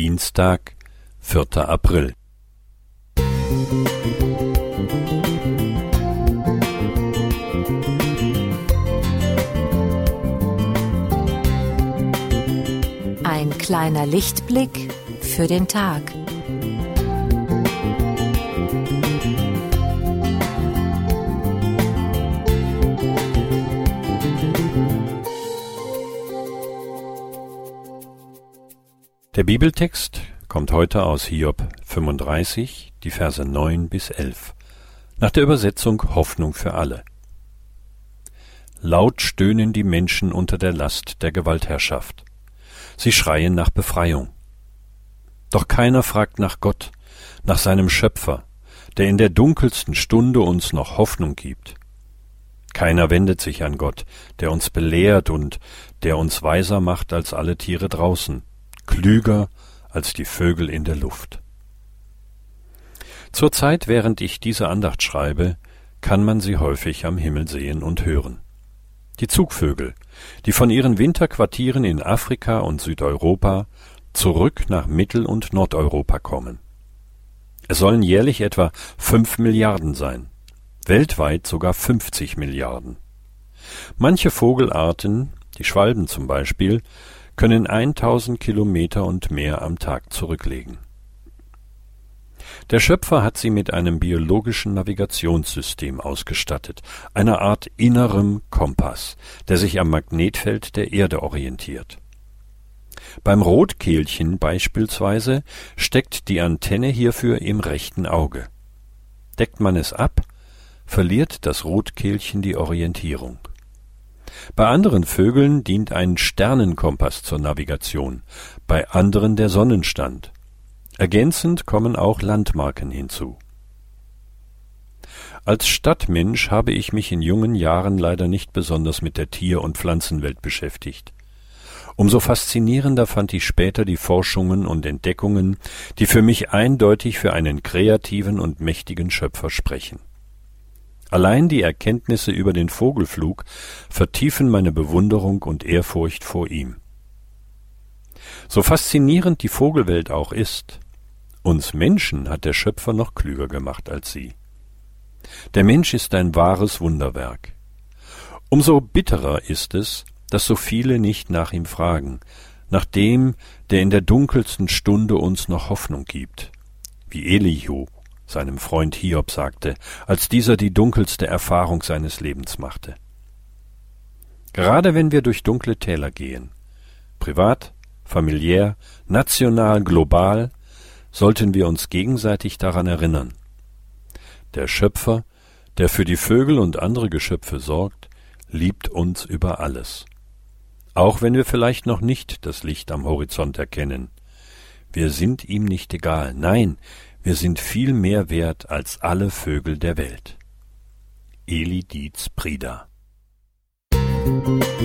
Dienstag, 4. April. Ein kleiner Lichtblick für den Tag. Der Bibeltext kommt heute aus Hiob 35, die Verse 9 bis 11, nach der Übersetzung Hoffnung für alle. Laut stöhnen die Menschen unter der Last der Gewaltherrschaft. Sie schreien nach Befreiung. Doch keiner fragt nach Gott, nach seinem Schöpfer, der in der dunkelsten Stunde uns noch Hoffnung gibt. Keiner wendet sich an Gott, der uns belehrt und der uns weiser macht als alle Tiere draußen, klüger als die Vögel in der Luft. Zur Zeit, während ich diese Andacht schreibe, kann man sie häufig am Himmel sehen und hören. Die Zugvögel, die von ihren Winterquartieren in Afrika und Südeuropa zurück nach Mittel- und Nordeuropa kommen. Es sollen jährlich etwa fünf Milliarden sein, weltweit sogar 50 Milliarden. Manche Vogelarten, die Schwalben zum Beispiel, können 1000 Kilometer und mehr am Tag zurücklegen. Der Schöpfer hat sie mit einem biologischen Navigationssystem ausgestattet, einer Art innerem Kompass, der sich am Magnetfeld der Erde orientiert. Beim Rotkehlchen beispielsweise steckt die Antenne hierfür im rechten Auge. Deckt man es ab, verliert das Rotkehlchen die Orientierung. Bei anderen Vögeln dient ein Sternenkompass zur Navigation, bei anderen der Sonnenstand. Ergänzend kommen auch Landmarken hinzu. Als Stadtmensch habe ich mich in jungen Jahren leider nicht besonders mit der Tier- und Pflanzenwelt beschäftigt. Umso faszinierender fand ich später die Forschungen und Entdeckungen, die für mich eindeutig für einen kreativen und mächtigen Schöpfer sprechen. Allein die Erkenntnisse über den Vogelflug vertiefen meine Bewunderung und Ehrfurcht vor ihm. So faszinierend die Vogelwelt auch ist, uns Menschen hat der Schöpfer noch klüger gemacht als sie. Der Mensch ist ein wahres Wunderwerk. Umso bitterer ist es, dass so viele nicht nach ihm fragen, nach dem, der in der dunkelsten Stunde uns noch Hoffnung gibt, wie Elihu seinem Freund Hiob sagte, als dieser die dunkelste Erfahrung seines Lebens machte. Gerade wenn wir durch dunkle Täler gehen, privat, familiär, national, global, sollten wir uns gegenseitig daran erinnern. Der Schöpfer, der für die Vögel und andere Geschöpfe sorgt, liebt uns über alles. Auch wenn wir vielleicht noch nicht das Licht am Horizont erkennen. Wir sind ihm nicht egal. Nein, wir sind viel mehr wert als alle Vögel der Welt. Eli Dietz Prida Musik